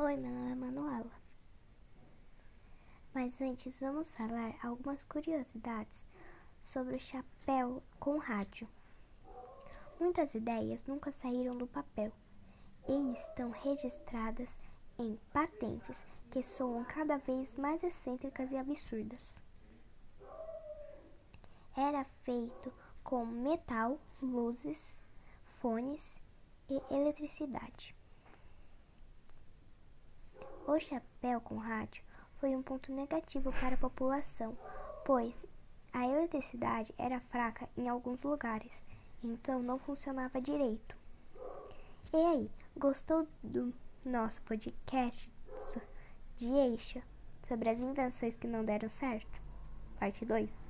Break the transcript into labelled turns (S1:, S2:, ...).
S1: Oi, meu nome é Manuela. Mas antes vamos falar algumas curiosidades sobre o chapéu com rádio. Muitas ideias nunca saíram do papel e estão registradas em patentes que soam cada vez mais excêntricas e absurdas. Era feito com metal, luzes, fones e eletricidade. O chapéu com rádio foi um ponto negativo para a população, pois a eletricidade era fraca em alguns lugares, então não funcionava direito. E aí, gostou do nosso podcast de Eixa sobre as invenções que não deram certo? Parte 2.